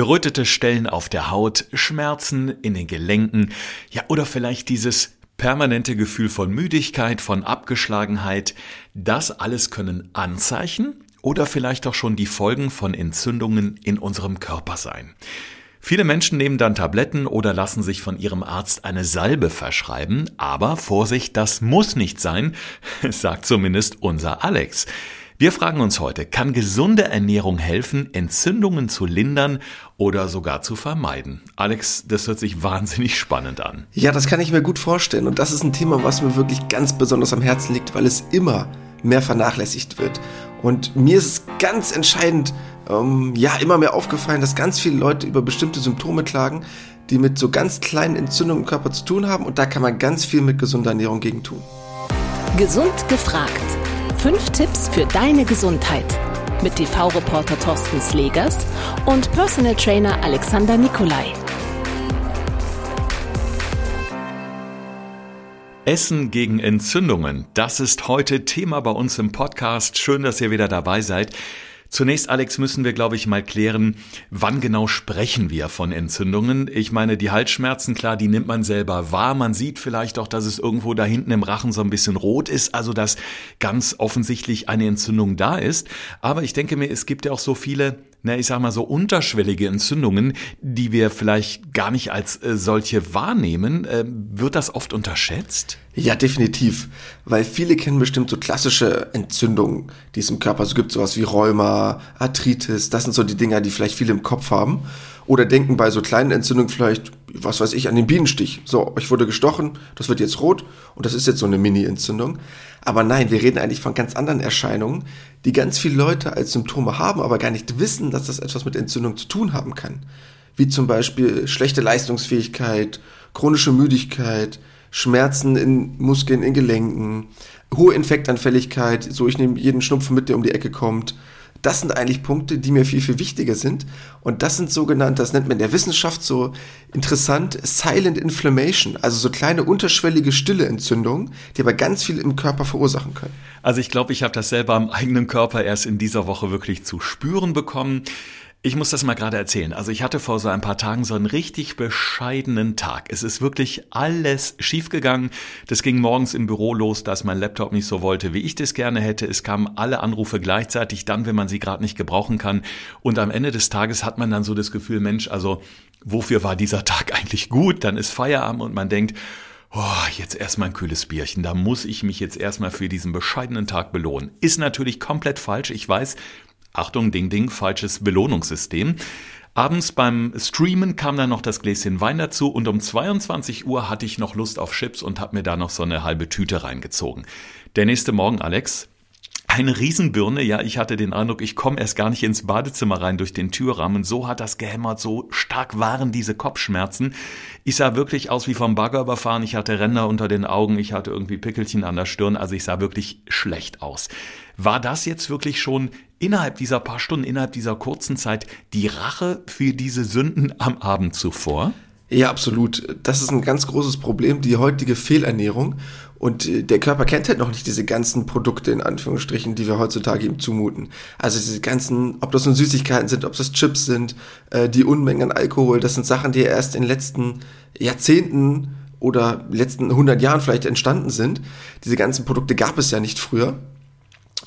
Gerötete Stellen auf der Haut, Schmerzen in den Gelenken, ja oder vielleicht dieses permanente Gefühl von Müdigkeit, von Abgeschlagenheit, das alles können Anzeichen oder vielleicht auch schon die Folgen von Entzündungen in unserem Körper sein. Viele Menschen nehmen dann Tabletten oder lassen sich von ihrem Arzt eine Salbe verschreiben, aber Vorsicht, das muss nicht sein, sagt zumindest unser Alex. Wir fragen uns heute, kann gesunde Ernährung helfen, Entzündungen zu lindern oder sogar zu vermeiden? Alex, das hört sich wahnsinnig spannend an. Ja, das kann ich mir gut vorstellen und das ist ein Thema, was mir wirklich ganz besonders am Herzen liegt, weil es immer mehr vernachlässigt wird. Und mir ist es ganz entscheidend, ähm, ja, immer mehr aufgefallen, dass ganz viele Leute über bestimmte Symptome klagen, die mit so ganz kleinen Entzündungen im Körper zu tun haben. Und da kann man ganz viel mit gesunder Ernährung gegen tun. Gesund gefragt. Fünf Tipps für deine Gesundheit. Mit TV-Reporter Thorsten Slegers und Personal Trainer Alexander Nikolai. Essen gegen Entzündungen, das ist heute Thema bei uns im Podcast. Schön, dass ihr wieder dabei seid. Zunächst, Alex, müssen wir, glaube ich, mal klären, wann genau sprechen wir von Entzündungen? Ich meine, die Halsschmerzen, klar, die nimmt man selber wahr. Man sieht vielleicht auch, dass es irgendwo da hinten im Rachen so ein bisschen rot ist, also dass ganz offensichtlich eine Entzündung da ist. Aber ich denke mir, es gibt ja auch so viele na, ich sag mal so unterschwellige Entzündungen, die wir vielleicht gar nicht als äh, solche wahrnehmen. Äh, wird das oft unterschätzt? Ja, definitiv. Weil viele kennen bestimmt so klassische Entzündungen, die es im Körper so gibt, sowas wie Rheuma, Arthritis. Das sind so die Dinger, die vielleicht viele im Kopf haben. Oder denken bei so kleinen Entzündungen vielleicht, was weiß ich, an den Bienenstich. So, ich wurde gestochen, das wird jetzt rot und das ist jetzt so eine Mini-Entzündung. Aber nein, wir reden eigentlich von ganz anderen Erscheinungen, die ganz viele Leute als Symptome haben, aber gar nicht wissen, dass das etwas mit Entzündung zu tun haben kann. Wie zum Beispiel schlechte Leistungsfähigkeit, chronische Müdigkeit, Schmerzen in Muskeln, in Gelenken, hohe Infektanfälligkeit, so ich nehme jeden Schnupfen mit, der um die Ecke kommt, das sind eigentlich Punkte, die mir viel, viel wichtiger sind. Und das sind sogenannte, das nennt man in der Wissenschaft so interessant, Silent Inflammation, also so kleine unterschwellige stille Entzündungen, die aber ganz viel im Körper verursachen können. Also ich glaube, ich habe das selber am eigenen Körper erst in dieser Woche wirklich zu spüren bekommen. Ich muss das mal gerade erzählen. Also ich hatte vor so ein paar Tagen so einen richtig bescheidenen Tag. Es ist wirklich alles schiefgegangen. Das ging morgens im Büro los, dass mein Laptop nicht so wollte, wie ich das gerne hätte. Es kamen alle Anrufe gleichzeitig, dann, wenn man sie gerade nicht gebrauchen kann. Und am Ende des Tages hat man dann so das Gefühl, Mensch, also wofür war dieser Tag eigentlich gut? Dann ist Feierabend und man denkt, Oh, jetzt erstmal ein kühles Bierchen. Da muss ich mich jetzt erstmal für diesen bescheidenen Tag belohnen. Ist natürlich komplett falsch. Ich weiß, Achtung, Ding, Ding, falsches Belohnungssystem. Abends beim Streamen kam dann noch das Gläschen Wein dazu und um 22 Uhr hatte ich noch Lust auf Chips und habe mir da noch so eine halbe Tüte reingezogen. Der nächste Morgen, Alex, eine Riesenbirne, ja, ich hatte den Eindruck, ich komme erst gar nicht ins Badezimmer rein durch den Türrahmen. So hat das gehämmert, so stark waren diese Kopfschmerzen. Ich sah wirklich aus wie vom Bagger überfahren, ich hatte Ränder unter den Augen, ich hatte irgendwie Pickelchen an der Stirn, also ich sah wirklich schlecht aus. War das jetzt wirklich schon innerhalb dieser paar Stunden, innerhalb dieser kurzen Zeit die Rache für diese Sünden am Abend zuvor? Ja, absolut. Das ist ein ganz großes Problem, die heutige Fehlernährung. Und äh, der Körper kennt halt noch nicht diese ganzen Produkte in Anführungsstrichen, die wir heutzutage ihm zumuten. Also diese ganzen, ob das nun Süßigkeiten sind, ob das Chips sind, äh, die Unmengen an Alkohol, das sind Sachen, die erst in den letzten Jahrzehnten oder letzten 100 Jahren vielleicht entstanden sind. Diese ganzen Produkte gab es ja nicht früher.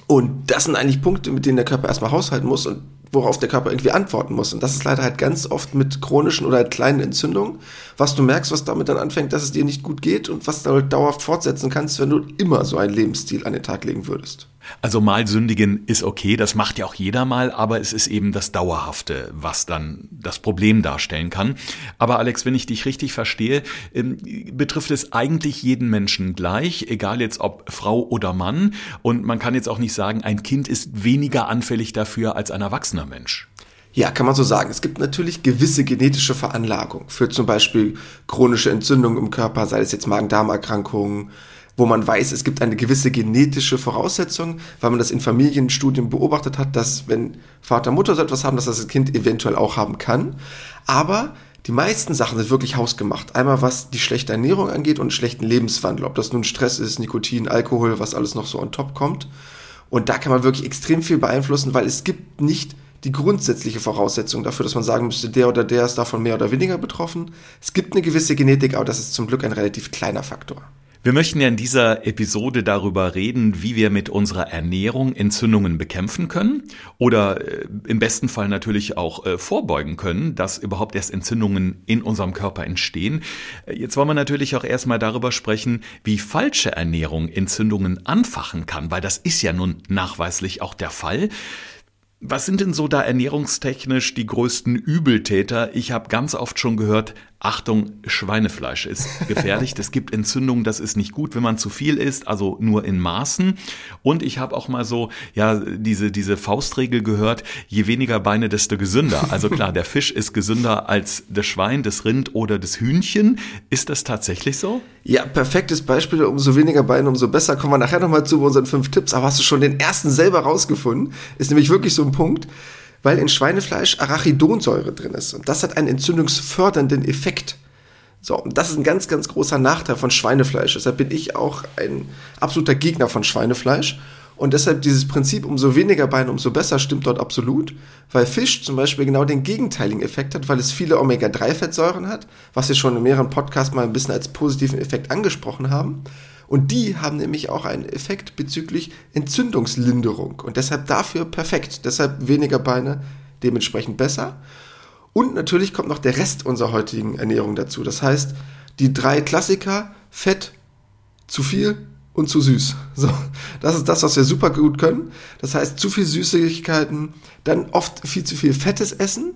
Und das sind eigentlich Punkte, mit denen der Körper erstmal haushalten muss und worauf der Körper irgendwie antworten muss. Und das ist leider halt ganz oft mit chronischen oder halt kleinen Entzündungen, was du merkst, was damit dann anfängt, dass es dir nicht gut geht und was du halt dauerhaft fortsetzen kannst, wenn du immer so einen Lebensstil an den Tag legen würdest. Also mal sündigen ist okay, das macht ja auch jeder mal, aber es ist eben das Dauerhafte, was dann das Problem darstellen kann. Aber Alex, wenn ich dich richtig verstehe, ähm, betrifft es eigentlich jeden Menschen gleich, egal jetzt ob Frau oder Mann. Und man kann jetzt auch nicht sagen, ein Kind ist weniger anfällig dafür als ein erwachsener Mensch. Ja, kann man so sagen. Es gibt natürlich gewisse genetische Veranlagung für zum Beispiel chronische Entzündungen im Körper, sei es jetzt Magen-Darm-Erkrankungen, wo man weiß, es gibt eine gewisse genetische Voraussetzung, weil man das in Familienstudien beobachtet hat, dass wenn Vater, Mutter so etwas haben, dass das, Kind eventuell auch haben kann. Aber die meisten Sachen sind wirklich hausgemacht. Einmal was die schlechte Ernährung angeht und schlechten Lebenswandel. Ob das nun Stress ist, Nikotin, Alkohol, was alles noch so on top kommt. Und da kann man wirklich extrem viel beeinflussen, weil es gibt nicht die grundsätzliche Voraussetzung dafür, dass man sagen müsste, der oder der ist davon mehr oder weniger betroffen. Es gibt eine gewisse Genetik, aber das ist zum Glück ein relativ kleiner Faktor. Wir möchten ja in dieser Episode darüber reden, wie wir mit unserer Ernährung Entzündungen bekämpfen können oder äh, im besten Fall natürlich auch äh, vorbeugen können, dass überhaupt erst Entzündungen in unserem Körper entstehen. Äh, jetzt wollen wir natürlich auch erstmal darüber sprechen, wie falsche Ernährung Entzündungen anfachen kann, weil das ist ja nun nachweislich auch der Fall. Was sind denn so da ernährungstechnisch die größten Übeltäter? Ich habe ganz oft schon gehört, Achtung, Schweinefleisch ist gefährlich. Das gibt Entzündungen, das ist nicht gut, wenn man zu viel isst, also nur in Maßen. Und ich habe auch mal so, ja, diese, diese Faustregel gehört, je weniger Beine, desto gesünder. Also klar, der Fisch ist gesünder als das Schwein, das Rind oder das Hühnchen. Ist das tatsächlich so? Ja, perfektes Beispiel. Umso weniger Beine, umso besser. Kommen wir nachher nochmal zu unseren fünf Tipps. Aber hast du schon den ersten selber rausgefunden? Ist nämlich wirklich so ein Punkt weil in Schweinefleisch Arachidonsäure drin ist. Und das hat einen entzündungsfördernden Effekt. So, und das ist ein ganz, ganz großer Nachteil von Schweinefleisch. Deshalb bin ich auch ein absoluter Gegner von Schweinefleisch. Und deshalb dieses Prinzip, umso weniger Beine, umso besser, stimmt dort absolut, weil Fisch zum Beispiel genau den gegenteiligen Effekt hat, weil es viele Omega-3-Fettsäuren hat, was wir schon in mehreren Podcasts mal ein bisschen als positiven Effekt angesprochen haben. Und die haben nämlich auch einen Effekt bezüglich Entzündungslinderung und deshalb dafür perfekt. Deshalb weniger Beine, dementsprechend besser. Und natürlich kommt noch der Rest unserer heutigen Ernährung dazu. Das heißt, die drei Klassiker, Fett, zu viel und zu süß. So, das ist das, was wir super gut können. Das heißt, zu viel Süßigkeiten, dann oft viel zu viel fettes Essen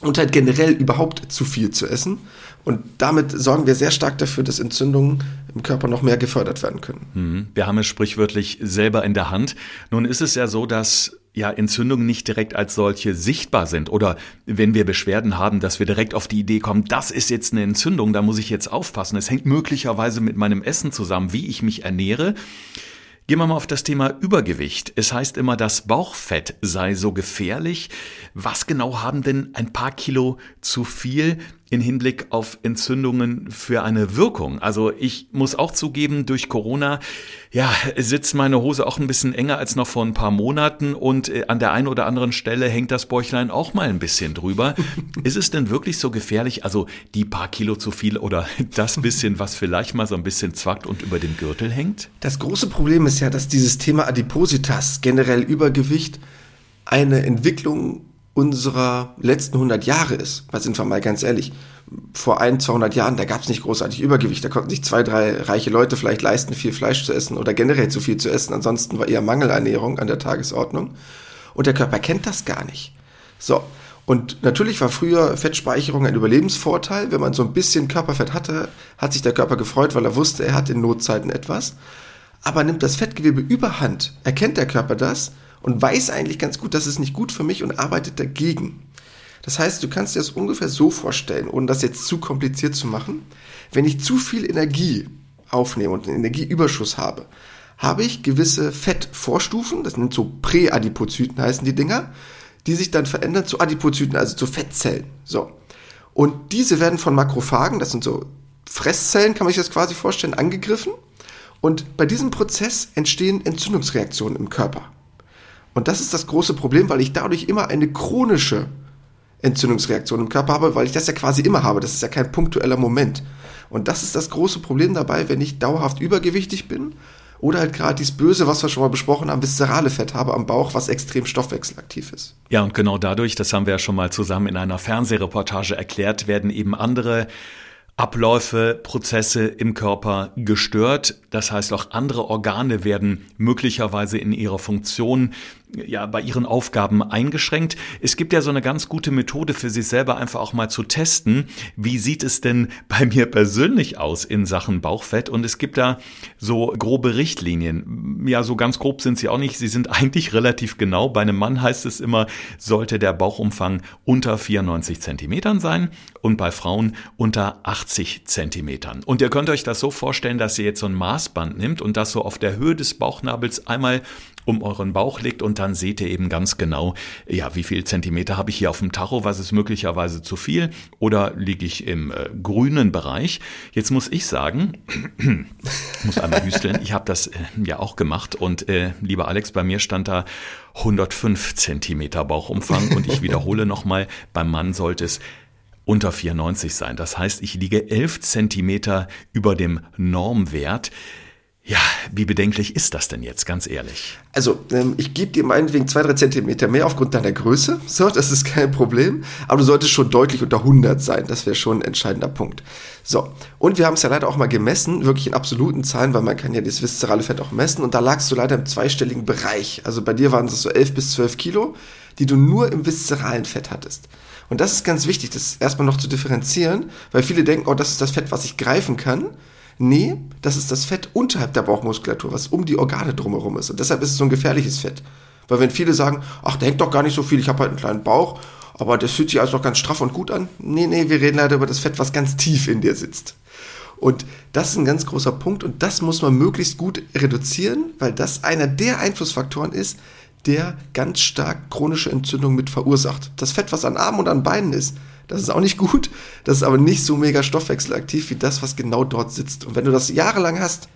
und halt generell überhaupt zu viel zu essen. Und damit sorgen wir sehr stark dafür, dass Entzündungen im Körper noch mehr gefördert werden können. Mhm. Wir haben es sprichwörtlich selber in der Hand. Nun ist es ja so, dass ja Entzündungen nicht direkt als solche sichtbar sind oder wenn wir Beschwerden haben, dass wir direkt auf die Idee kommen, das ist jetzt eine Entzündung, da muss ich jetzt aufpassen. Es hängt möglicherweise mit meinem Essen zusammen, wie ich mich ernähre. Gehen wir mal auf das Thema Übergewicht. Es heißt immer, das Bauchfett sei so gefährlich. Was genau haben denn ein paar Kilo zu viel in Hinblick auf Entzündungen für eine Wirkung? Also ich muss auch zugeben, durch Corona, ja, sitzt meine Hose auch ein bisschen enger als noch vor ein paar Monaten und äh, an der einen oder anderen Stelle hängt das Bäuchlein auch mal ein bisschen drüber. Ist es denn wirklich so gefährlich? Also die paar Kilo zu viel oder das bisschen, was vielleicht mal so ein bisschen zwackt und über dem Gürtel hängt? Das große Problem ist ja, dass dieses Thema Adipositas, generell Übergewicht, eine Entwicklung unserer letzten 100 Jahre ist. Weil sind wir mal ganz ehrlich, vor ein, 200 Jahren, da gab es nicht großartig Übergewicht. Da konnten sich zwei, drei reiche Leute vielleicht leisten, viel Fleisch zu essen oder generell zu viel zu essen. Ansonsten war eher Mangelernährung an der Tagesordnung. Und der Körper kennt das gar nicht. So. Und natürlich war früher Fettspeicherung ein Überlebensvorteil. Wenn man so ein bisschen Körperfett hatte, hat sich der Körper gefreut, weil er wusste, er hat in Notzeiten etwas. Aber nimmt das Fettgewebe überhand, erkennt der Körper das und weiß eigentlich ganz gut, das ist nicht gut für mich und arbeitet dagegen. Das heißt, du kannst dir das ungefähr so vorstellen, ohne das jetzt zu kompliziert zu machen. Wenn ich zu viel Energie aufnehme und einen Energieüberschuss habe, habe ich gewisse Fettvorstufen, das sind so Präadipozyten heißen die Dinger, die sich dann verändern zu Adipozyten, also zu Fettzellen. So. Und diese werden von Makrophagen, das sind so Fresszellen, kann man sich das quasi vorstellen, angegriffen. Und bei diesem Prozess entstehen Entzündungsreaktionen im Körper. Und das ist das große Problem, weil ich dadurch immer eine chronische Entzündungsreaktion im Körper habe, weil ich das ja quasi immer habe. Das ist ja kein punktueller Moment. Und das ist das große Problem dabei, wenn ich dauerhaft übergewichtig bin oder halt gerade dieses Böse, was wir schon mal besprochen haben, viszerale Fett habe am Bauch, was extrem stoffwechselaktiv ist. Ja, und genau dadurch, das haben wir ja schon mal zusammen in einer Fernsehreportage erklärt, werden eben andere Abläufe, Prozesse im Körper gestört. Das heißt, auch andere Organe werden möglicherweise in ihrer Funktion ja bei ihren Aufgaben eingeschränkt. Es gibt ja so eine ganz gute Methode für sich selber einfach auch mal zu testen, wie sieht es denn bei mir persönlich aus in Sachen Bauchfett und es gibt da so grobe Richtlinien. Ja, so ganz grob sind sie auch nicht, sie sind eigentlich relativ genau. Bei einem Mann heißt es immer, sollte der Bauchumfang unter 94 Zentimetern sein und bei Frauen unter 80 Zentimetern. Und ihr könnt euch das so vorstellen, dass ihr jetzt so ein Maßband nimmt und das so auf der Höhe des Bauchnabels einmal um euren Bauch legt und dann seht ihr eben ganz genau, ja, wie viel Zentimeter habe ich hier auf dem Tacho, was ist möglicherweise zu viel oder liege ich im äh, grünen Bereich. Jetzt muss ich sagen, muss einmal hüsteln, ich habe das äh, ja auch gemacht und äh, lieber Alex, bei mir stand da 105 Zentimeter Bauchumfang und ich wiederhole nochmal, beim Mann sollte es unter 94 sein. Das heißt, ich liege 11 Zentimeter über dem Normwert. Ja, wie bedenklich ist das denn jetzt, ganz ehrlich? Also, ähm, ich gebe dir meinetwegen zwei, drei Zentimeter mehr aufgrund deiner Größe. So, das ist kein Problem. Aber du solltest schon deutlich unter 100 sein. Das wäre schon ein entscheidender Punkt. So, und wir haben es ja leider auch mal gemessen, wirklich in absoluten Zahlen, weil man kann ja das viszerale Fett auch messen. Und da lagst du leider im zweistelligen Bereich. Also bei dir waren es so 11 bis 12 Kilo, die du nur im viszeralen Fett hattest. Und das ist ganz wichtig, das erstmal noch zu differenzieren, weil viele denken, oh, das ist das Fett, was ich greifen kann. Nee, das ist das Fett unterhalb der Bauchmuskulatur, was um die Organe drumherum ist. Und deshalb ist es so ein gefährliches Fett. Weil wenn viele sagen, ach, da hängt doch gar nicht so viel, ich habe halt einen kleinen Bauch, aber das fühlt sich also doch ganz straff und gut an. Nee, nee, wir reden leider über das Fett, was ganz tief in dir sitzt. Und das ist ein ganz großer Punkt und das muss man möglichst gut reduzieren, weil das einer der Einflussfaktoren ist, der ganz stark chronische Entzündung mit verursacht. Das Fett, was an Armen und an Beinen ist, das ist auch nicht gut. Das ist aber nicht so mega stoffwechselaktiv wie das, was genau dort sitzt. Und wenn du das jahrelang hast,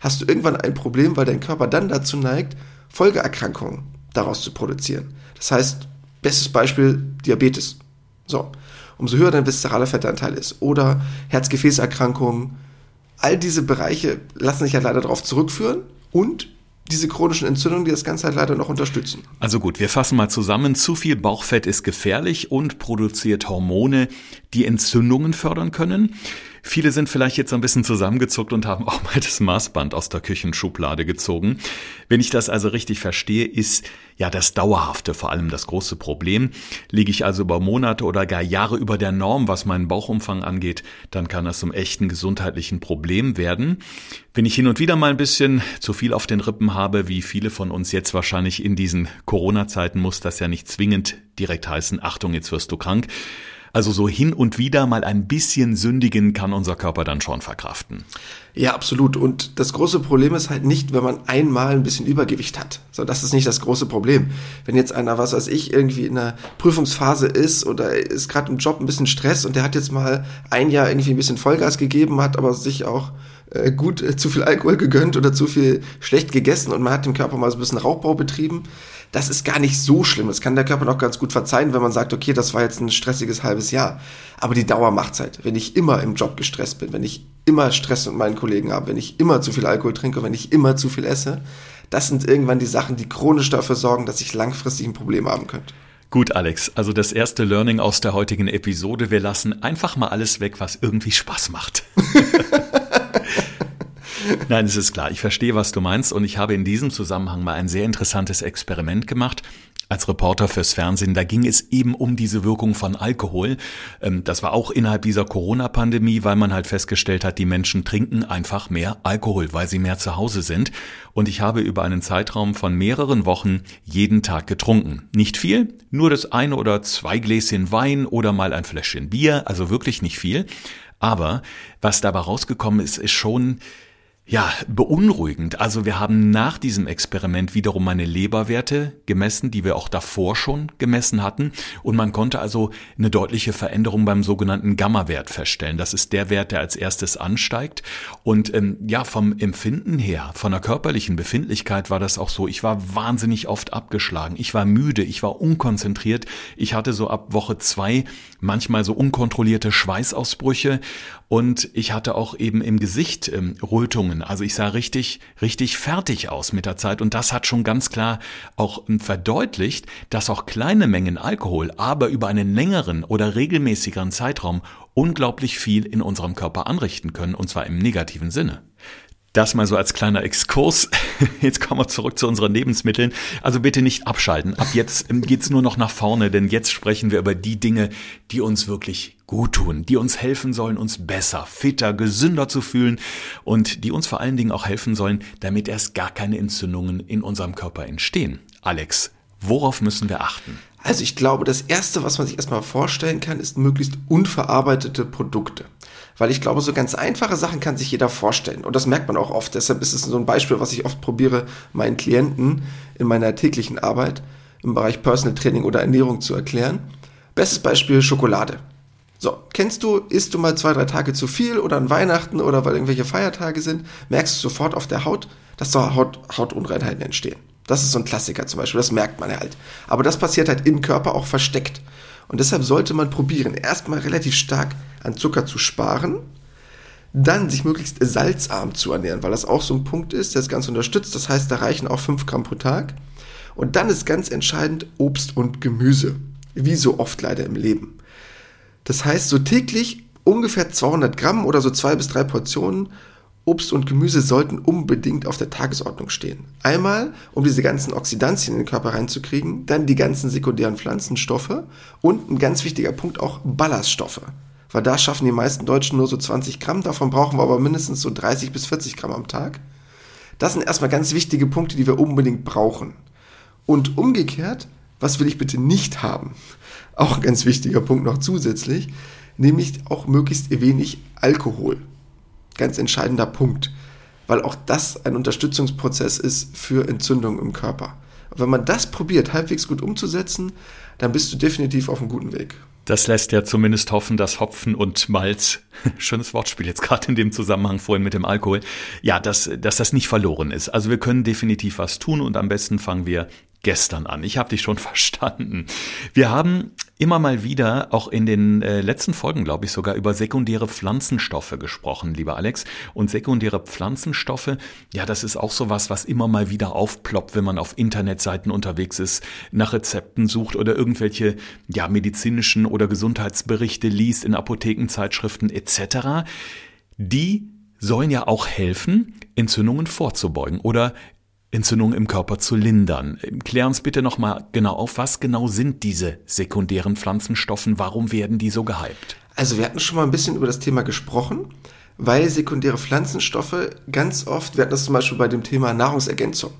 hast du irgendwann ein Problem, weil dein Körper dann dazu neigt, Folgeerkrankungen daraus zu produzieren. Das heißt, bestes Beispiel Diabetes. So, umso höher dein viszeraler Fettanteil ist oder Herzgefäßerkrankungen, all diese Bereiche lassen sich ja leider darauf zurückführen und diese chronischen Entzündungen, die das Ganze halt leider noch unterstützen. Also gut, wir fassen mal zusammen. Zu viel Bauchfett ist gefährlich und produziert Hormone, die Entzündungen fördern können. Viele sind vielleicht jetzt ein bisschen zusammengezuckt und haben auch mal das Maßband aus der Küchenschublade gezogen. Wenn ich das also richtig verstehe, ist ja das Dauerhafte vor allem das große Problem. Liege ich also über Monate oder gar Jahre über der Norm, was meinen Bauchumfang angeht, dann kann das zum echten gesundheitlichen Problem werden. Wenn ich hin und wieder mal ein bisschen zu viel auf den Rippen habe, wie viele von uns jetzt wahrscheinlich in diesen Corona-Zeiten, muss das ja nicht zwingend direkt heißen, Achtung, jetzt wirst du krank. Also so hin und wieder mal ein bisschen sündigen kann unser Körper dann schon verkraften. Ja, absolut. Und das große Problem ist halt nicht, wenn man einmal ein bisschen Übergewicht hat. So, das ist nicht das große Problem. Wenn jetzt einer, was weiß ich, irgendwie in einer Prüfungsphase ist oder ist gerade im Job ein bisschen Stress und der hat jetzt mal ein Jahr irgendwie ein bisschen Vollgas gegeben, hat aber sich auch äh, gut äh, zu viel Alkohol gegönnt oder zu viel schlecht gegessen und man hat dem Körper mal so ein bisschen Raubbau betrieben, das ist gar nicht so schlimm. Das kann der Körper noch ganz gut verzeihen, wenn man sagt, okay, das war jetzt ein stressiges halbes Jahr. Aber die Dauer macht's halt. Wenn ich immer im Job gestresst bin, wenn ich immer Stress mit meinen Kollegen habe, wenn ich immer zu viel Alkohol trinke wenn ich immer zu viel esse, das sind irgendwann die Sachen, die chronisch dafür sorgen, dass ich langfristig ein Problem haben könnte. Gut, Alex, also das erste Learning aus der heutigen Episode, wir lassen einfach mal alles weg, was irgendwie Spaß macht. Nein, es ist klar. Ich verstehe, was du meinst. Und ich habe in diesem Zusammenhang mal ein sehr interessantes Experiment gemacht als Reporter fürs Fernsehen. Da ging es eben um diese Wirkung von Alkohol. Ähm, das war auch innerhalb dieser Corona-Pandemie, weil man halt festgestellt hat, die Menschen trinken einfach mehr Alkohol, weil sie mehr zu Hause sind. Und ich habe über einen Zeitraum von mehreren Wochen jeden Tag getrunken. Nicht viel, nur das eine oder zwei Gläschen Wein oder mal ein Fläschchen Bier, also wirklich nicht viel. Aber was dabei rausgekommen ist, ist schon ja, beunruhigend. Also wir haben nach diesem Experiment wiederum meine Leberwerte gemessen, die wir auch davor schon gemessen hatten. Und man konnte also eine deutliche Veränderung beim sogenannten Gamma-Wert feststellen. Das ist der Wert, der als erstes ansteigt. Und ähm, ja, vom Empfinden her, von der körperlichen Befindlichkeit war das auch so. Ich war wahnsinnig oft abgeschlagen. Ich war müde, ich war unkonzentriert. Ich hatte so ab Woche zwei manchmal so unkontrollierte Schweißausbrüche. Und ich hatte auch eben im Gesicht ähm, Rötungen. Also ich sah richtig, richtig fertig aus mit der Zeit. Und das hat schon ganz klar auch ähm, verdeutlicht, dass auch kleine Mengen Alkohol, aber über einen längeren oder regelmäßigeren Zeitraum unglaublich viel in unserem Körper anrichten können, und zwar im negativen Sinne. Das mal so als kleiner Exkurs. Jetzt kommen wir zurück zu unseren Lebensmitteln. Also bitte nicht abschalten. Ab jetzt ähm, geht's nur noch nach vorne, denn jetzt sprechen wir über die Dinge, die uns wirklich gut tun, die uns helfen sollen, uns besser, fitter, gesünder zu fühlen und die uns vor allen Dingen auch helfen sollen, damit erst gar keine Entzündungen in unserem Körper entstehen. Alex, worauf müssen wir achten? Also ich glaube, das Erste, was man sich erstmal vorstellen kann, ist möglichst unverarbeitete Produkte. Weil ich glaube, so ganz einfache Sachen kann sich jeder vorstellen. Und das merkt man auch oft. Deshalb ist es so ein Beispiel, was ich oft probiere, meinen Klienten in meiner täglichen Arbeit im Bereich Personal Training oder Ernährung zu erklären. Bestes Beispiel Schokolade. So, kennst du, isst du mal zwei, drei Tage zu viel oder an Weihnachten oder weil irgendwelche Feiertage sind, merkst du sofort auf der Haut, dass da Haut, Hautunreinheiten entstehen. Das ist so ein Klassiker zum Beispiel, das merkt man halt. Aber das passiert halt im Körper auch versteckt. Und deshalb sollte man probieren, erstmal relativ stark an Zucker zu sparen, dann sich möglichst salzarm zu ernähren, weil das auch so ein Punkt ist, der das Ganze unterstützt. Das heißt, da reichen auch 5 Gramm pro Tag. Und dann ist ganz entscheidend Obst und Gemüse. Wie so oft leider im Leben. Das heißt, so täglich ungefähr 200 Gramm oder so zwei bis drei Portionen Obst und Gemüse sollten unbedingt auf der Tagesordnung stehen. Einmal, um diese ganzen Oxidantien in den Körper reinzukriegen, dann die ganzen sekundären Pflanzenstoffe und ein ganz wichtiger Punkt auch Ballaststoffe. Weil da schaffen die meisten Deutschen nur so 20 Gramm, davon brauchen wir aber mindestens so 30 bis 40 Gramm am Tag. Das sind erstmal ganz wichtige Punkte, die wir unbedingt brauchen. Und umgekehrt, was will ich bitte nicht haben? Auch ein ganz wichtiger Punkt noch zusätzlich, nämlich auch möglichst wenig Alkohol. Ganz entscheidender Punkt, weil auch das ein Unterstützungsprozess ist für Entzündungen im Körper. Und wenn man das probiert, halbwegs gut umzusetzen, dann bist du definitiv auf einem guten Weg. Das lässt ja zumindest hoffen, dass Hopfen und Malz, schönes Wortspiel jetzt gerade in dem Zusammenhang vorhin mit dem Alkohol, ja, dass, dass das nicht verloren ist. Also wir können definitiv was tun und am besten fangen wir gestern an. Ich habe dich schon verstanden. Wir haben immer mal wieder, auch in den äh, letzten Folgen, glaube ich, sogar über sekundäre Pflanzenstoffe gesprochen, lieber Alex. Und sekundäre Pflanzenstoffe, ja, das ist auch sowas, was immer mal wieder aufploppt, wenn man auf Internetseiten unterwegs ist, nach Rezepten sucht oder irgendwelche ja, medizinischen oder Gesundheitsberichte liest in Apothekenzeitschriften etc. Die sollen ja auch helfen, Entzündungen vorzubeugen oder Entzündungen im Körper zu lindern. Klär uns bitte nochmal genau auf, was genau sind diese sekundären Pflanzenstoffen, warum werden die so gehypt? Also wir hatten schon mal ein bisschen über das Thema gesprochen, weil sekundäre Pflanzenstoffe ganz oft, wir hatten das zum Beispiel bei dem Thema Nahrungsergänzung,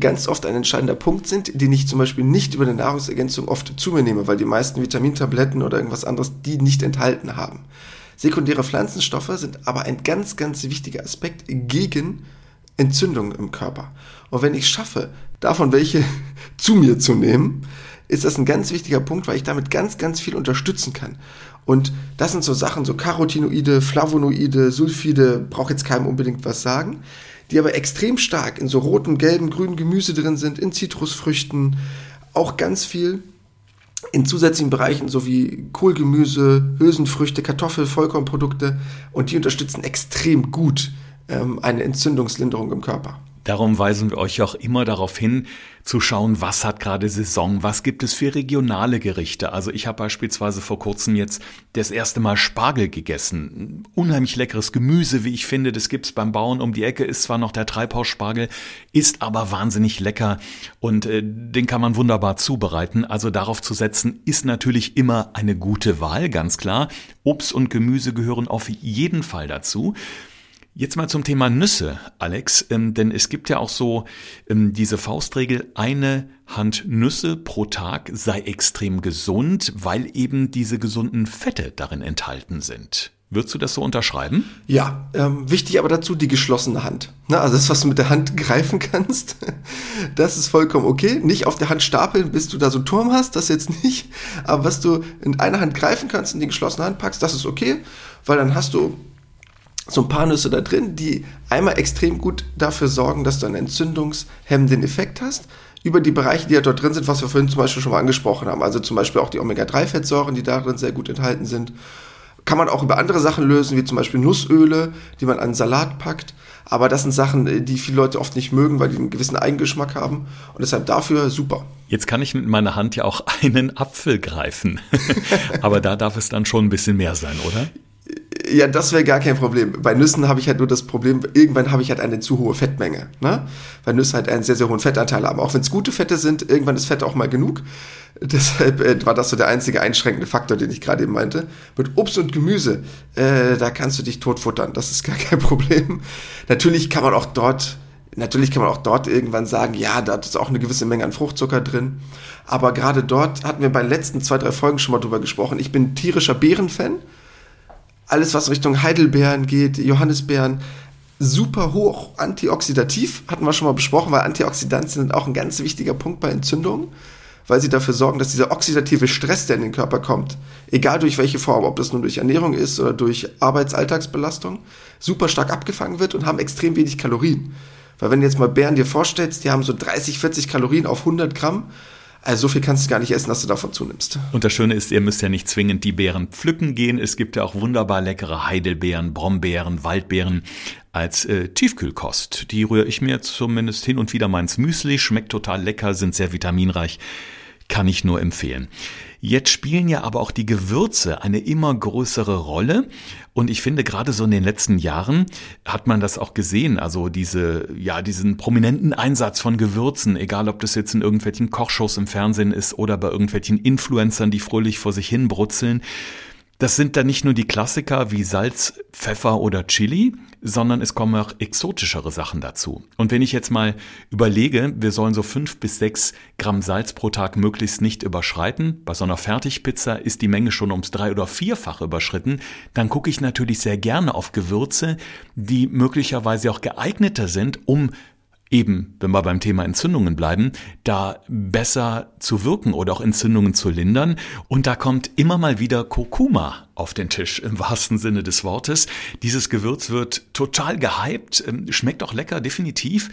ganz oft ein entscheidender Punkt sind, den ich zum Beispiel nicht über eine Nahrungsergänzung oft zu mir nehme, weil die meisten Vitamintabletten oder irgendwas anderes die nicht enthalten haben. Sekundäre Pflanzenstoffe sind aber ein ganz, ganz wichtiger Aspekt gegen Entzündungen im Körper. Und wenn ich schaffe, davon welche zu mir zu nehmen, ist das ein ganz wichtiger Punkt, weil ich damit ganz, ganz viel unterstützen kann. Und das sind so Sachen, so Carotinoide, Flavonoide, Sulfide, braucht jetzt keinem unbedingt was sagen, die aber extrem stark in so roten, gelben, grünen Gemüse drin sind, in Zitrusfrüchten, auch ganz viel in zusätzlichen Bereichen sowie Kohlgemüse, Hülsenfrüchte, Kartoffel, Vollkornprodukte und die unterstützen extrem gut ähm, eine Entzündungslinderung im Körper. Darum weisen wir euch auch immer darauf hin, zu schauen, was hat gerade Saison, was gibt es für regionale Gerichte. Also ich habe beispielsweise vor kurzem jetzt das erste Mal Spargel gegessen. Unheimlich leckeres Gemüse, wie ich finde. Das gibt's beim Bauern um die Ecke, ist zwar noch der Treibhausspargel, ist aber wahnsinnig lecker und äh, den kann man wunderbar zubereiten. Also darauf zu setzen, ist natürlich immer eine gute Wahl, ganz klar. Obst und Gemüse gehören auf jeden Fall dazu. Jetzt mal zum Thema Nüsse, Alex, ähm, denn es gibt ja auch so ähm, diese Faustregel, eine Hand Nüsse pro Tag sei extrem gesund, weil eben diese gesunden Fette darin enthalten sind. Würdest du das so unterschreiben? Ja, ähm, wichtig aber dazu die geschlossene Hand. Na, also das, was du mit der Hand greifen kannst, das ist vollkommen okay. Nicht auf der Hand stapeln, bis du da so einen Turm hast, das jetzt nicht. Aber was du in einer Hand greifen kannst, in die geschlossene Hand packst, das ist okay, weil dann hast du so ein paar Nüsse da drin, die einmal extrem gut dafür sorgen, dass du einen entzündungshemmenden Effekt hast, über die Bereiche, die ja dort drin sind, was wir vorhin zum Beispiel schon mal angesprochen haben. Also zum Beispiel auch die Omega-3-Fettsäuren, die darin sehr gut enthalten sind. Kann man auch über andere Sachen lösen, wie zum Beispiel Nussöle, die man an Salat packt. Aber das sind Sachen, die viele Leute oft nicht mögen, weil die einen gewissen Eigengeschmack haben. Und deshalb dafür super. Jetzt kann ich mit meiner Hand ja auch einen Apfel greifen. Aber da darf es dann schon ein bisschen mehr sein, oder? Ja, das wäre gar kein Problem. Bei Nüssen habe ich halt nur das Problem, irgendwann habe ich halt eine zu hohe Fettmenge. Ne? Weil Nüsse halt einen sehr, sehr hohen Fettanteil haben. Auch wenn es gute Fette sind, irgendwann ist Fett auch mal genug. Deshalb äh, war das so der einzige einschränkende Faktor, den ich gerade eben meinte. Mit Obst und Gemüse, äh, da kannst du dich totfuttern. Das ist gar kein Problem. Natürlich kann man auch dort Natürlich kann man auch dort irgendwann sagen, ja, da ist auch eine gewisse Menge an Fruchtzucker drin. Aber gerade dort hatten wir bei den letzten zwei, drei Folgen schon mal drüber gesprochen. Ich bin tierischer Beerenfan. Alles, was Richtung Heidelbeeren geht, Johannisbeeren, super hoch antioxidativ, hatten wir schon mal besprochen, weil Antioxidantien sind auch ein ganz wichtiger Punkt bei Entzündungen, weil sie dafür sorgen, dass dieser oxidative Stress, der in den Körper kommt, egal durch welche Form, ob das nun durch Ernährung ist oder durch Arbeitsalltagsbelastung, super stark abgefangen wird und haben extrem wenig Kalorien. Weil wenn du jetzt mal Beeren dir vorstellst, die haben so 30, 40 Kalorien auf 100 Gramm, also so viel kannst du gar nicht essen, dass du davon zunimmst. Und das Schöne ist, ihr müsst ja nicht zwingend die Beeren pflücken gehen. Es gibt ja auch wunderbar leckere Heidelbeeren, Brombeeren, Waldbeeren als äh, Tiefkühlkost. Die rühre ich mir zumindest hin und wieder mal ins Müsli. Schmeckt total lecker, sind sehr vitaminreich. Kann ich nur empfehlen. Jetzt spielen ja aber auch die Gewürze eine immer größere Rolle. Und ich finde, gerade so in den letzten Jahren hat man das auch gesehen. Also diese, ja, diesen prominenten Einsatz von Gewürzen, egal ob das jetzt in irgendwelchen Kochshows im Fernsehen ist oder bei irgendwelchen Influencern, die fröhlich vor sich hin brutzeln. Das sind dann nicht nur die Klassiker wie Salz, Pfeffer oder Chili, sondern es kommen auch exotischere Sachen dazu. Und wenn ich jetzt mal überlege, wir sollen so fünf bis sechs Gramm Salz pro Tag möglichst nicht überschreiten, bei so einer Fertigpizza ist die Menge schon ums drei- oder vierfach überschritten, dann gucke ich natürlich sehr gerne auf Gewürze, die möglicherweise auch geeigneter sind, um eben, wenn wir beim Thema Entzündungen bleiben, da besser zu wirken oder auch Entzündungen zu lindern. Und da kommt immer mal wieder Kurkuma auf den Tisch im wahrsten Sinne des Wortes. Dieses Gewürz wird total gehypt, ähm, schmeckt auch lecker, definitiv.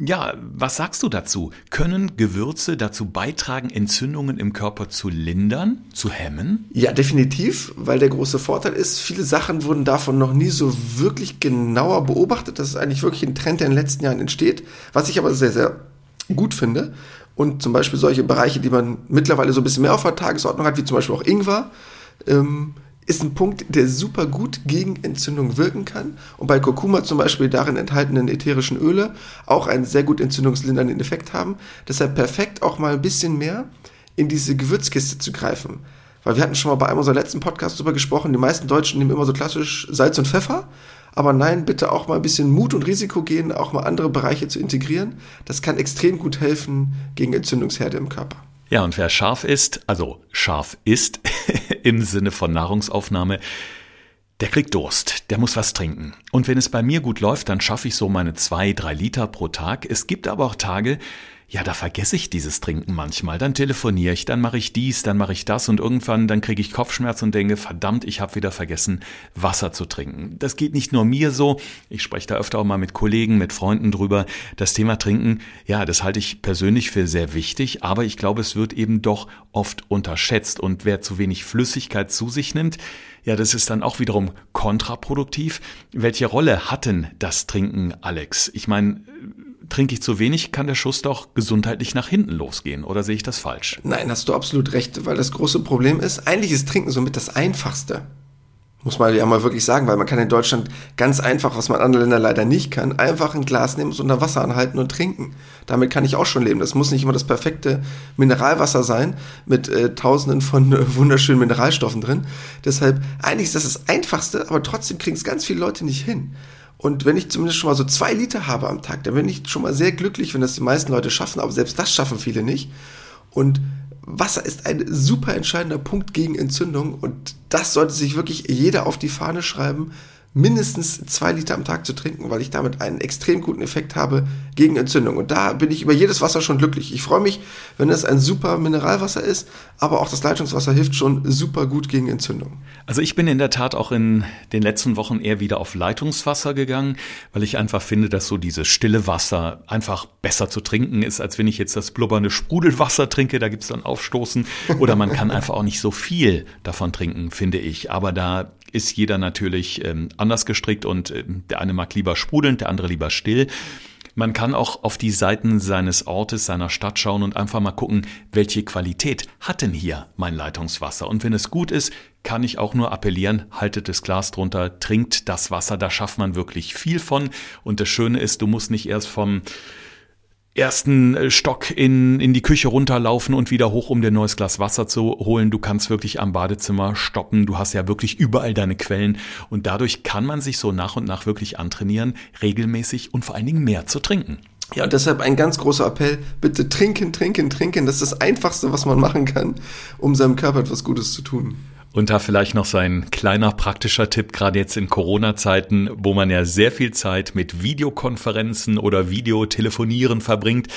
Ja, was sagst du dazu? Können Gewürze dazu beitragen, Entzündungen im Körper zu lindern, zu hemmen? Ja, definitiv, weil der große Vorteil ist, viele Sachen wurden davon noch nie so wirklich genauer beobachtet. Das ist eigentlich wirklich ein Trend, der in den letzten Jahren entsteht, was ich aber sehr, sehr gut finde. Und zum Beispiel solche Bereiche, die man mittlerweile so ein bisschen mehr auf der Tagesordnung hat, wie zum Beispiel auch Ingwer, ähm, ist ein Punkt, der super gut gegen Entzündung wirken kann und bei Kurkuma zum Beispiel darin enthaltenen ätherischen Öle auch einen sehr gut entzündungslindernden Effekt haben. Deshalb perfekt auch mal ein bisschen mehr in diese Gewürzkiste zu greifen. Weil wir hatten schon mal bei einem unserer letzten Podcasts darüber gesprochen, die meisten Deutschen nehmen immer so klassisch Salz und Pfeffer. Aber nein, bitte auch mal ein bisschen Mut und Risiko gehen, auch mal andere Bereiche zu integrieren. Das kann extrem gut helfen gegen Entzündungsherde im Körper. Ja, und wer scharf ist, also scharf ist im Sinne von Nahrungsaufnahme, der kriegt Durst, der muss was trinken. Und wenn es bei mir gut läuft, dann schaffe ich so meine zwei, drei Liter pro Tag. Es gibt aber auch Tage, ja, da vergesse ich dieses Trinken manchmal. Dann telefoniere ich, dann mache ich dies, dann mache ich das und irgendwann dann kriege ich Kopfschmerz und denke, verdammt, ich habe wieder vergessen, Wasser zu trinken. Das geht nicht nur mir so. Ich spreche da öfter auch mal mit Kollegen, mit Freunden drüber. Das Thema Trinken, ja, das halte ich persönlich für sehr wichtig, aber ich glaube, es wird eben doch oft unterschätzt und wer zu wenig Flüssigkeit zu sich nimmt, ja, das ist dann auch wiederum kontraproduktiv. Welche Rolle hat denn das Trinken, Alex? Ich meine, trinke ich zu wenig, kann der Schuss doch gesundheitlich nach hinten losgehen. Oder sehe ich das falsch? Nein, hast du absolut recht, weil das große Problem ist, eigentlich ist Trinken somit das Einfachste. Muss man ja mal wirklich sagen, weil man kann in Deutschland ganz einfach, was man in anderen Ländern leider nicht kann, einfach ein Glas nehmen, so unter Wasser anhalten und trinken. Damit kann ich auch schon leben. Das muss nicht immer das perfekte Mineralwasser sein, mit äh, tausenden von äh, wunderschönen Mineralstoffen drin. Deshalb, eigentlich ist das das Einfachste, aber trotzdem kriegen es ganz viele Leute nicht hin. Und wenn ich zumindest schon mal so zwei Liter habe am Tag, dann bin ich schon mal sehr glücklich, wenn das die meisten Leute schaffen, aber selbst das schaffen viele nicht. Und Wasser ist ein super entscheidender Punkt gegen Entzündung. Und das sollte sich wirklich jeder auf die Fahne schreiben, mindestens zwei Liter am Tag zu trinken, weil ich damit einen extrem guten Effekt habe gegen Entzündung. Und da bin ich über jedes Wasser schon glücklich. Ich freue mich, wenn es ein super Mineralwasser ist, aber auch das Leitungswasser hilft schon super gut gegen Entzündung. Also ich bin in der Tat auch in den letzten Wochen eher wieder auf Leitungswasser gegangen, weil ich einfach finde, dass so dieses stille Wasser einfach besser zu trinken ist, als wenn ich jetzt das blubbernde Sprudelwasser trinke, da gibt's dann Aufstoßen. Oder man kann einfach auch nicht so viel davon trinken, finde ich. Aber da ist jeder natürlich ähm, anders gestrickt und äh, der eine mag lieber sprudelnd, der andere lieber still. Man kann auch auf die Seiten seines Ortes, seiner Stadt schauen und einfach mal gucken, welche Qualität hat denn hier mein Leitungswasser. Und wenn es gut ist, kann ich auch nur appellieren, haltet das Glas drunter, trinkt das Wasser, da schafft man wirklich viel von. Und das Schöne ist, du musst nicht erst vom ersten äh, Stock in, in die Küche runterlaufen und wieder hoch, um dir neues Glas Wasser zu holen. Du kannst wirklich am Badezimmer stoppen. Du hast ja wirklich überall deine Quellen. Und dadurch kann man sich so nach und nach wirklich antrainieren, regelmäßig und vor allen Dingen mehr zu trinken. Ja, und deshalb ein ganz großer Appell, bitte trinken, trinken, trinken. Das ist das Einfachste, was man machen kann, um seinem Körper etwas Gutes zu tun. Und da vielleicht noch so ein kleiner praktischer Tipp, gerade jetzt in Corona-Zeiten, wo man ja sehr viel Zeit mit Videokonferenzen oder Videotelefonieren verbringt.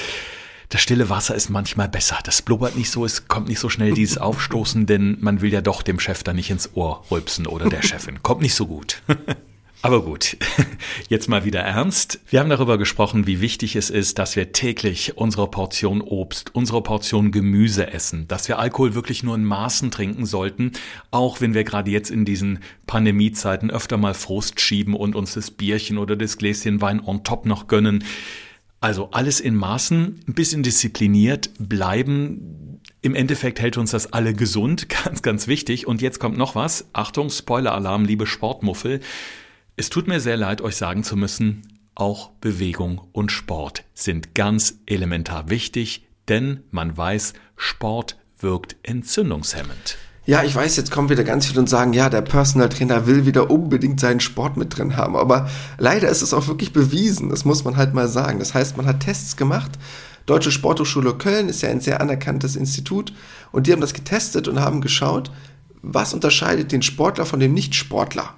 Das stille Wasser ist manchmal besser. Das blubbert nicht so, es kommt nicht so schnell dieses Aufstoßen, denn man will ja doch dem Chef da nicht ins Ohr rülpsen oder der Chefin. Kommt nicht so gut. Aber gut, jetzt mal wieder ernst. Wir haben darüber gesprochen, wie wichtig es ist, dass wir täglich unsere Portion Obst, unsere Portion Gemüse essen, dass wir Alkohol wirklich nur in Maßen trinken sollten, auch wenn wir gerade jetzt in diesen Pandemiezeiten öfter mal Frust schieben und uns das Bierchen oder das Gläschen Wein on top noch gönnen. Also alles in Maßen, ein bisschen diszipliniert bleiben. Im Endeffekt hält uns das alle gesund, ganz, ganz wichtig. Und jetzt kommt noch was. Achtung, Spoiler-Alarm, liebe Sportmuffel. Es tut mir sehr leid, euch sagen zu müssen, auch Bewegung und Sport sind ganz elementar wichtig, denn man weiß, Sport wirkt entzündungshemmend. Ja, ich weiß, jetzt kommen wieder ganz viele und sagen, ja, der Personal Trainer will wieder unbedingt seinen Sport mit drin haben. Aber leider ist es auch wirklich bewiesen. Das muss man halt mal sagen. Das heißt, man hat Tests gemacht. Deutsche Sporthochschule Köln ist ja ein sehr anerkanntes Institut. Und die haben das getestet und haben geschaut, was unterscheidet den Sportler von dem Nicht-Sportler.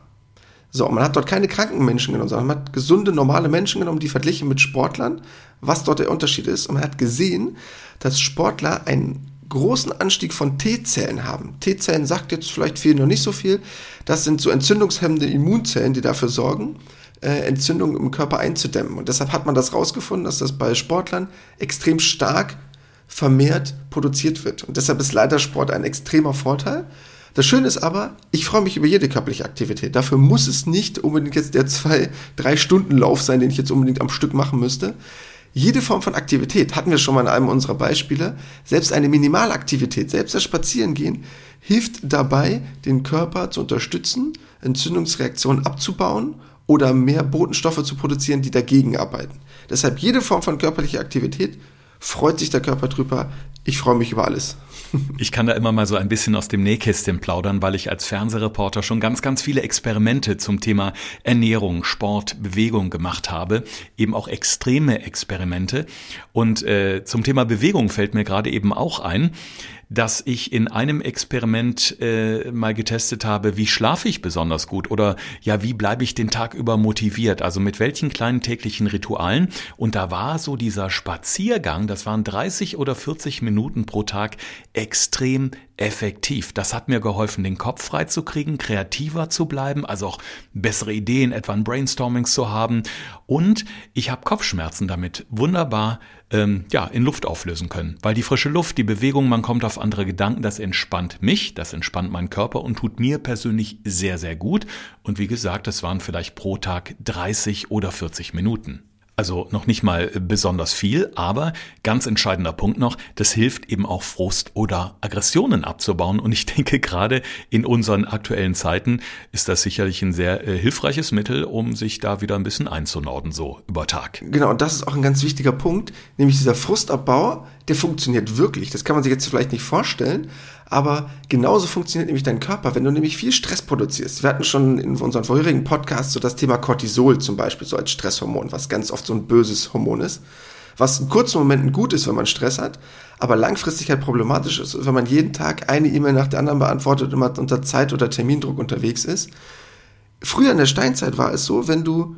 So, man hat dort keine kranken Menschen genommen, sondern man hat gesunde, normale Menschen genommen, die verglichen mit Sportlern, was dort der Unterschied ist. Und man hat gesehen, dass Sportler einen großen Anstieg von T-Zellen haben. T-Zellen sagt jetzt vielleicht viel noch nicht so viel. Das sind so entzündungshemmende Immunzellen, die dafür sorgen, äh, Entzündungen im Körper einzudämmen. Und deshalb hat man das rausgefunden, dass das bei Sportlern extrem stark vermehrt produziert wird. Und deshalb ist leider Sport ein extremer Vorteil. Das Schöne ist aber, ich freue mich über jede körperliche Aktivität. Dafür muss es nicht unbedingt jetzt der zwei, drei Stunden Lauf sein, den ich jetzt unbedingt am Stück machen müsste. Jede Form von Aktivität hatten wir schon mal in einem unserer Beispiele. Selbst eine Minimalaktivität, selbst das Spazierengehen hilft dabei, den Körper zu unterstützen, Entzündungsreaktionen abzubauen oder mehr Botenstoffe zu produzieren, die dagegen arbeiten. Deshalb jede Form von körperlicher Aktivität freut sich der Körper drüber. Ich freue mich über alles. Ich kann da immer mal so ein bisschen aus dem Nähkästchen plaudern, weil ich als Fernsehreporter schon ganz, ganz viele Experimente zum Thema Ernährung, Sport, Bewegung gemacht habe. Eben auch extreme Experimente. Und äh, zum Thema Bewegung fällt mir gerade eben auch ein, dass ich in einem Experiment äh, mal getestet habe, wie schlafe ich besonders gut oder ja, wie bleibe ich den Tag über motiviert, also mit welchen kleinen täglichen Ritualen. Und da war so dieser Spaziergang, das waren 30 oder 40 Minuten pro Tag, extrem effektiv. Das hat mir geholfen, den Kopf frei zu kriegen, kreativer zu bleiben, also auch bessere Ideen, etwa ein Brainstormings zu haben. Und ich habe Kopfschmerzen damit wunderbar ähm, ja, in Luft auflösen können. Weil die frische Luft, die Bewegung, man kommt auf andere Gedanken, das entspannt mich, das entspannt meinen Körper und tut mir persönlich sehr, sehr gut. Und wie gesagt, das waren vielleicht pro Tag 30 oder 40 Minuten. Also noch nicht mal besonders viel, aber ganz entscheidender Punkt noch, das hilft eben auch Frust oder Aggressionen abzubauen. Und ich denke, gerade in unseren aktuellen Zeiten ist das sicherlich ein sehr äh, hilfreiches Mittel, um sich da wieder ein bisschen einzunorden, so über Tag. Genau, und das ist auch ein ganz wichtiger Punkt, nämlich dieser Frustabbau, der funktioniert wirklich. Das kann man sich jetzt vielleicht nicht vorstellen, aber genauso funktioniert nämlich dein Körper, wenn du nämlich viel Stress produzierst. Wir hatten schon in unseren vorherigen Podcasts so das Thema Cortisol zum Beispiel, so als Stresshormon, was ganz oft so ein böses Hormon ist, was in kurzen Momenten gut ist, wenn man Stress hat, aber langfristig halt problematisch ist, wenn man jeden Tag eine E-Mail nach der anderen beantwortet und immer unter Zeit- oder Termindruck unterwegs ist. Früher in der Steinzeit war es so, wenn du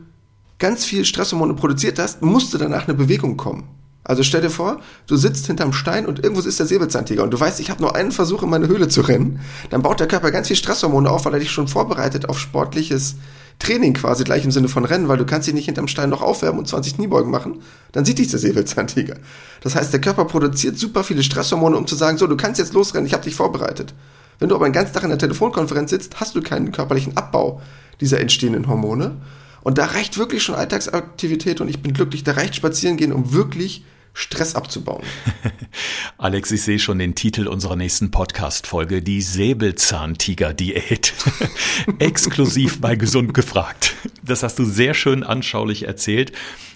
ganz viel Stresshormone produziert hast, musste danach eine Bewegung kommen. Also stell dir vor, du sitzt hinterm Stein und irgendwo ist der Säbelzahntiger und du weißt, ich habe nur einen Versuch in meine Höhle zu rennen. Dann baut der Körper ganz viel Stresshormone auf, weil er dich schon vorbereitet auf sportliches Training quasi, gleich im Sinne von Rennen, weil du kannst dich nicht hinterm Stein noch aufwärmen und 20 Kniebeugen machen. Dann sieht dich der Säbelzahntiger. Das heißt, der Körper produziert super viele Stresshormone, um zu sagen, so, du kannst jetzt losrennen, ich habe dich vorbereitet. Wenn du aber den ganzen Tag in der Telefonkonferenz sitzt, hast du keinen körperlichen Abbau dieser entstehenden Hormone. Und da reicht wirklich schon Alltagsaktivität und ich bin glücklich, da reicht spazieren gehen, um wirklich Stress abzubauen. Alex, ich sehe schon den Titel unserer nächsten Podcast-Folge, die Säbelzahntiger-Diät. Exklusiv bei Gesund gefragt. Das hast du sehr schön anschaulich erzählt.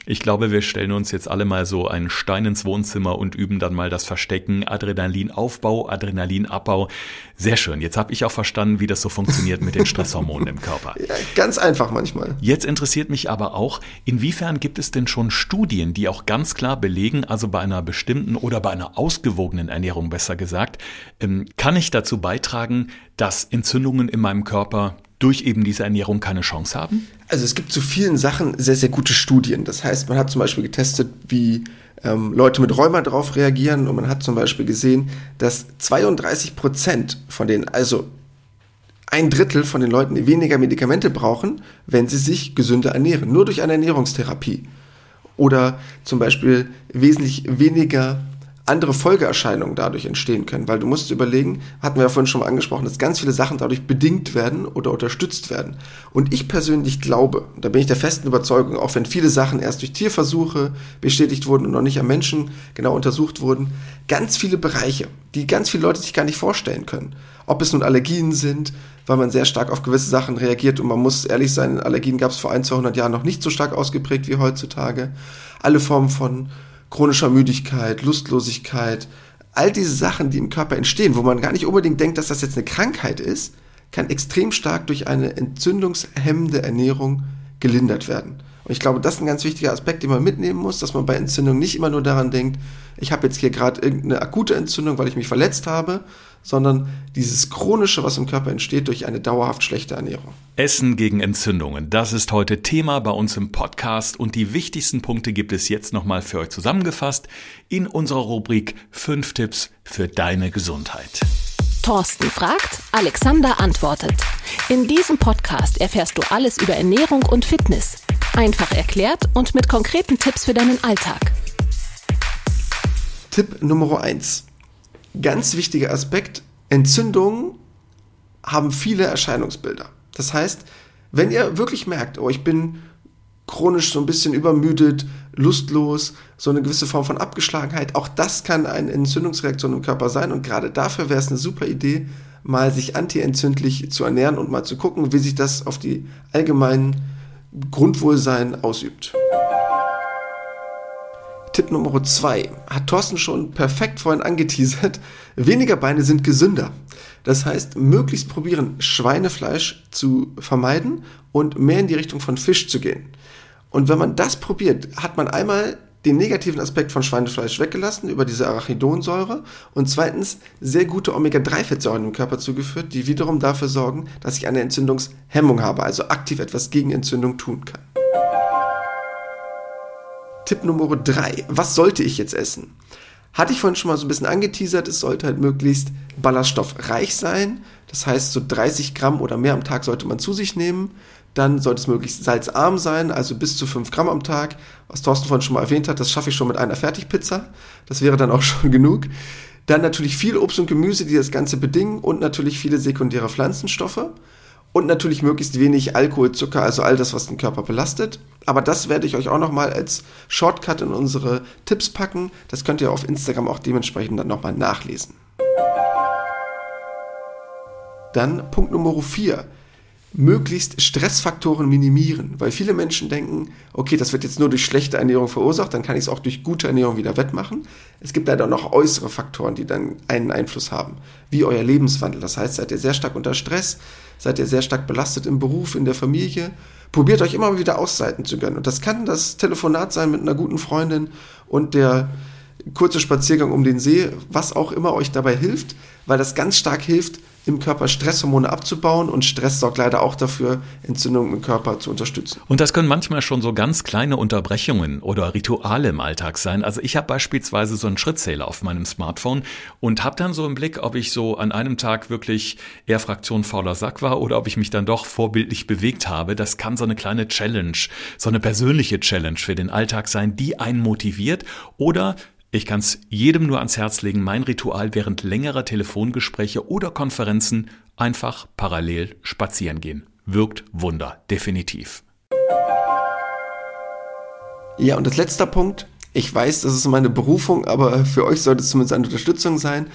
Ich glaube, wir stellen uns jetzt alle mal so einen Stein ins Wohnzimmer und üben dann mal das Verstecken, Adrenalinaufbau, Adrenalinabbau. Sehr schön. Jetzt habe ich auch verstanden, wie das so funktioniert mit den Stresshormonen im Körper. Ja, ganz einfach manchmal. Jetzt interessiert mich aber auch, inwiefern gibt es denn schon Studien, die auch ganz klar belegen, also bei einer bestimmten oder bei einer ausgewogenen Ernährung besser gesagt, ähm, kann ich dazu beitragen, dass Entzündungen in meinem Körper durch eben diese Ernährung keine Chance haben? Also es gibt zu vielen Sachen sehr, sehr gute Studien. Das heißt, man hat zum Beispiel getestet, wie ähm, Leute mit Rheuma darauf reagieren und man hat zum Beispiel gesehen, dass 32 Prozent von denen, also ein Drittel von den Leuten weniger Medikamente brauchen, wenn sie sich gesünder ernähren, nur durch eine Ernährungstherapie. Oder zum Beispiel wesentlich weniger andere Folgeerscheinungen dadurch entstehen können, weil du musst überlegen, hatten wir ja vorhin schon mal angesprochen, dass ganz viele Sachen dadurch bedingt werden oder unterstützt werden. Und ich persönlich glaube, da bin ich der festen Überzeugung, auch wenn viele Sachen erst durch Tierversuche bestätigt wurden und noch nicht am Menschen genau untersucht wurden, ganz viele Bereiche, die ganz viele Leute sich gar nicht vorstellen können. Ob es nun Allergien sind, weil man sehr stark auf gewisse Sachen reagiert und man muss ehrlich sein, Allergien gab es vor ein, 200 Jahren noch nicht so stark ausgeprägt wie heutzutage. Alle Formen von chronischer Müdigkeit, Lustlosigkeit, all diese Sachen, die im Körper entstehen, wo man gar nicht unbedingt denkt, dass das jetzt eine Krankheit ist, kann extrem stark durch eine entzündungshemmende Ernährung gelindert werden. Und ich glaube, das ist ein ganz wichtiger Aspekt, den man mitnehmen muss, dass man bei Entzündung nicht immer nur daran denkt, ich habe jetzt hier gerade irgendeine akute Entzündung, weil ich mich verletzt habe, sondern dieses chronische, was im Körper entsteht durch eine dauerhaft schlechte Ernährung. Essen gegen Entzündungen, das ist heute Thema bei uns im Podcast und die wichtigsten Punkte gibt es jetzt nochmal für euch zusammengefasst in unserer Rubrik 5 Tipps für deine Gesundheit. Thorsten fragt, Alexander antwortet. In diesem Podcast erfährst du alles über Ernährung und Fitness. Einfach erklärt und mit konkreten Tipps für deinen Alltag. Tipp Nummer 1. Ganz wichtiger Aspekt, Entzündungen haben viele Erscheinungsbilder. Das heißt, wenn ihr wirklich merkt, oh, ich bin chronisch so ein bisschen übermüdet, lustlos, so eine gewisse Form von Abgeschlagenheit, auch das kann eine Entzündungsreaktion im Körper sein und gerade dafür wäre es eine super Idee, mal sich antientzündlich zu ernähren und mal zu gucken, wie sich das auf die allgemeinen Grundwohlsein ausübt. Tipp Nummer zwei hat Thorsten schon perfekt vorhin angeteasert. Weniger Beine sind gesünder. Das heißt, möglichst probieren, Schweinefleisch zu vermeiden und mehr in die Richtung von Fisch zu gehen. Und wenn man das probiert, hat man einmal den negativen Aspekt von Schweinefleisch weggelassen über diese Arachidonsäure und zweitens sehr gute Omega-3-Fettsäuren im Körper zugeführt, die wiederum dafür sorgen, dass ich eine Entzündungshemmung habe, also aktiv etwas gegen Entzündung tun kann. Tipp Nummer drei. Was sollte ich jetzt essen? Hatte ich vorhin schon mal so ein bisschen angeteasert, es sollte halt möglichst ballaststoffreich sein. Das heißt, so 30 Gramm oder mehr am Tag sollte man zu sich nehmen. Dann sollte es möglichst salzarm sein, also bis zu 5 Gramm am Tag. Was Thorsten vorhin schon mal erwähnt hat, das schaffe ich schon mit einer Fertigpizza. Das wäre dann auch schon genug. Dann natürlich viel Obst und Gemüse, die das Ganze bedingen und natürlich viele sekundäre Pflanzenstoffe und natürlich möglichst wenig Alkohol, Zucker, also all das, was den Körper belastet. Aber das werde ich euch auch nochmal als Shortcut in unsere Tipps packen. Das könnt ihr auf Instagram auch dementsprechend dann nochmal nachlesen. Dann Punkt Nummer 4. Möglichst Stressfaktoren minimieren, weil viele Menschen denken, okay, das wird jetzt nur durch schlechte Ernährung verursacht, dann kann ich es auch durch gute Ernährung wieder wettmachen. Es gibt leider noch äußere Faktoren, die dann einen Einfluss haben, wie euer Lebenswandel. Das heißt, seid ihr sehr stark unter Stress, seid ihr sehr stark belastet im Beruf, in der Familie. Probiert euch immer wieder Auszeiten zu gönnen. Und das kann das Telefonat sein mit einer guten Freundin und der kurze Spaziergang um den See, was auch immer euch dabei hilft, weil das ganz stark hilft, im Körper Stresshormone abzubauen und Stress sorgt leider auch dafür, Entzündungen im Körper zu unterstützen. Und das können manchmal schon so ganz kleine Unterbrechungen oder Rituale im Alltag sein. Also ich habe beispielsweise so einen Schrittzähler auf meinem Smartphone und habe dann so im Blick, ob ich so an einem Tag wirklich eher Fraktion fauler Sack war oder ob ich mich dann doch vorbildlich bewegt habe. Das kann so eine kleine Challenge, so eine persönliche Challenge für den Alltag sein, die einen motiviert oder ich kann es jedem nur ans Herz legen, mein Ritual während längerer Telefongespräche oder Konferenzen einfach parallel spazieren gehen. Wirkt Wunder, definitiv. Ja, und als letzter Punkt, ich weiß, das ist meine Berufung, aber für euch sollte es zumindest eine Unterstützung sein,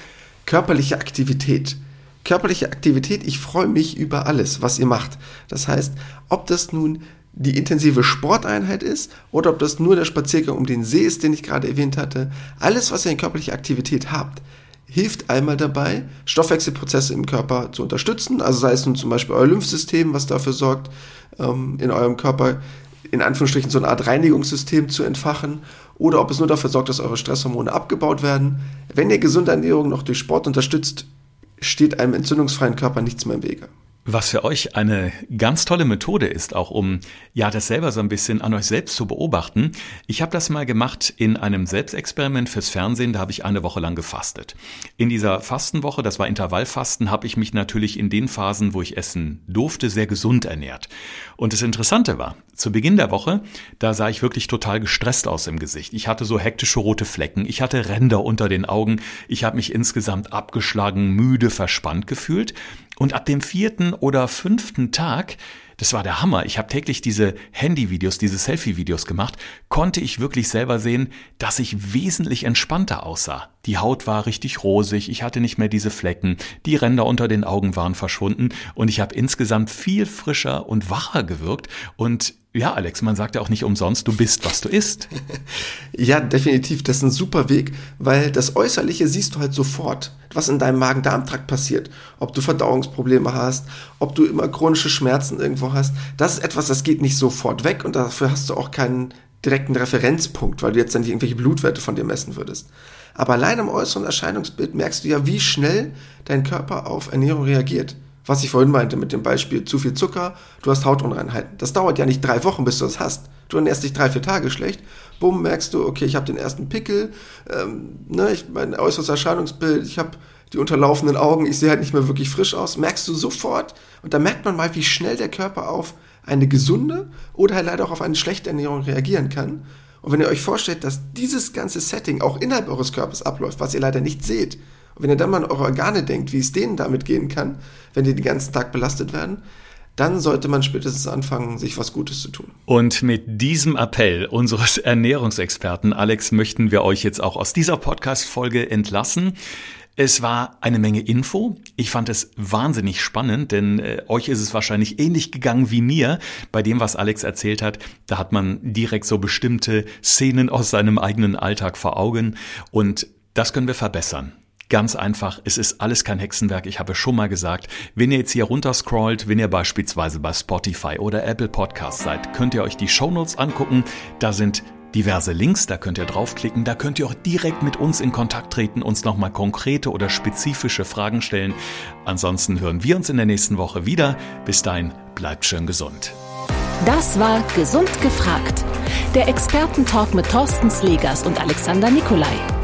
körperliche Aktivität. Körperliche Aktivität, ich freue mich über alles, was ihr macht. Das heißt, ob das nun die intensive Sporteinheit ist oder ob das nur der Spaziergang um den See ist, den ich gerade erwähnt hatte. Alles, was ihr in körperliche Aktivität habt, hilft einmal dabei, Stoffwechselprozesse im Körper zu unterstützen. Also sei es nun zum Beispiel euer Lymphsystem, was dafür sorgt, ähm, in eurem Körper in Anführungsstrichen so eine Art Reinigungssystem zu entfachen oder ob es nur dafür sorgt, dass eure Stresshormone abgebaut werden. Wenn ihr gesunde Ernährung noch durch Sport unterstützt, steht einem entzündungsfreien Körper nichts mehr im Wege. Was für euch eine ganz tolle Methode ist, auch um ja das selber so ein bisschen an euch selbst zu beobachten. Ich habe das mal gemacht in einem Selbstexperiment fürs Fernsehen, da habe ich eine Woche lang gefastet. In dieser Fastenwoche, das war Intervallfasten, habe ich mich natürlich in den Phasen, wo ich essen durfte, sehr gesund ernährt. Und das Interessante war, zu Beginn der Woche, da sah ich wirklich total gestresst aus im Gesicht. Ich hatte so hektische rote Flecken, ich hatte Ränder unter den Augen, ich habe mich insgesamt abgeschlagen, müde, verspannt gefühlt. Und ab dem vierten oder fünften Tag, das war der Hammer, ich habe täglich diese Handyvideos, diese Selfie-Videos gemacht, konnte ich wirklich selber sehen, dass ich wesentlich entspannter aussah. Die Haut war richtig rosig, ich hatte nicht mehr diese Flecken, die Ränder unter den Augen waren verschwunden und ich habe insgesamt viel frischer und wacher gewirkt und ja, Alex, man sagt ja auch nicht umsonst, du bist, was du isst. ja, definitiv. Das ist ein super Weg, weil das Äußerliche siehst du halt sofort, was in deinem Magen-Darm-Trakt passiert. Ob du Verdauungsprobleme hast, ob du immer chronische Schmerzen irgendwo hast. Das ist etwas, das geht nicht sofort weg und dafür hast du auch keinen direkten Referenzpunkt, weil du jetzt dann nicht irgendwelche Blutwerte von dir messen würdest. Aber allein am äußeren Erscheinungsbild merkst du ja, wie schnell dein Körper auf Ernährung reagiert was ich vorhin meinte mit dem Beispiel zu viel Zucker, du hast Hautunreinheiten. Das dauert ja nicht drei Wochen, bis du das hast. Du ernährst dich drei, vier Tage schlecht. Bumm, merkst du, okay, ich habe den ersten Pickel, ähm, ne, ich, mein äußeres Erscheinungsbild, ich habe die unterlaufenden Augen, ich sehe halt nicht mehr wirklich frisch aus. Merkst du sofort. Und da merkt man mal, wie schnell der Körper auf eine gesunde oder halt leider auch auf eine schlechte Ernährung reagieren kann. Und wenn ihr euch vorstellt, dass dieses ganze Setting auch innerhalb eures Körpers abläuft, was ihr leider nicht seht, und wenn ihr dann mal an eure Organe denkt, wie es denen damit gehen kann, wenn die den ganzen Tag belastet werden, dann sollte man spätestens anfangen, sich was Gutes zu tun. Und mit diesem Appell unseres Ernährungsexperten Alex möchten wir euch jetzt auch aus dieser Podcast-Folge entlassen. Es war eine Menge Info. Ich fand es wahnsinnig spannend, denn äh, euch ist es wahrscheinlich ähnlich gegangen wie mir bei dem, was Alex erzählt hat. Da hat man direkt so bestimmte Szenen aus seinem eigenen Alltag vor Augen und das können wir verbessern. Ganz einfach, es ist alles kein Hexenwerk. Ich habe schon mal gesagt, wenn ihr jetzt hier runterscrollt, wenn ihr beispielsweise bei Spotify oder Apple Podcasts seid, könnt ihr euch die Shownotes angucken. Da sind diverse Links, da könnt ihr draufklicken, da könnt ihr auch direkt mit uns in Kontakt treten, uns nochmal konkrete oder spezifische Fragen stellen. Ansonsten hören wir uns in der nächsten Woche wieder. Bis dahin, bleibt schön gesund. Das war Gesund gefragt. Der Expertentalk mit Thorsten Slegers und Alexander Nikolai.